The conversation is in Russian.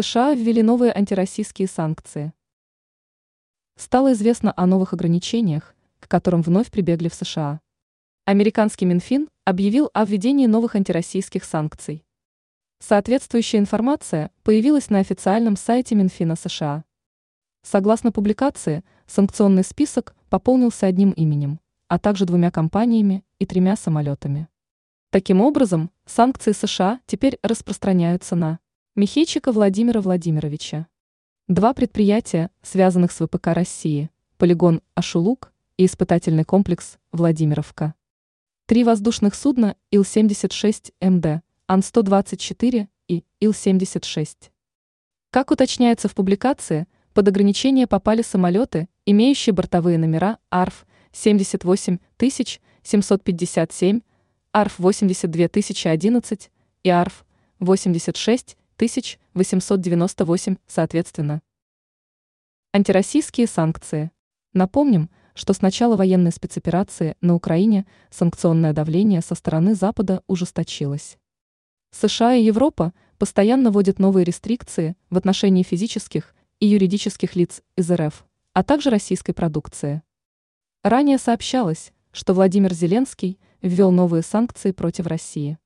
США ввели новые антироссийские санкции. Стало известно о новых ограничениях, к которым вновь прибегли в США. Американский Минфин объявил о введении новых антироссийских санкций. Соответствующая информация появилась на официальном сайте Минфина США. Согласно публикации, санкционный список пополнился одним именем, а также двумя компаниями и тремя самолетами. Таким образом, санкции США теперь распространяются на Михейчика Владимира Владимировича. Два предприятия, связанных с ВПК России, полигон Ашулук и испытательный комплекс Владимировка. Три воздушных судна Ил-76МД, Ан-124 и Ил-76. Как уточняется в публикации, под ограничение попали самолеты, имеющие бортовые номера АРФ 78757, АРФ 82011 и АРФ 86898 соответственно. Антироссийские санкции. Напомним, что с начала военной спецоперации на Украине санкционное давление со стороны Запада ужесточилось. США и Европа постоянно вводят новые рестрикции в отношении физических и юридических лиц из РФ, а также российской продукции. Ранее сообщалось, что Владимир Зеленский ввел новые санкции против России.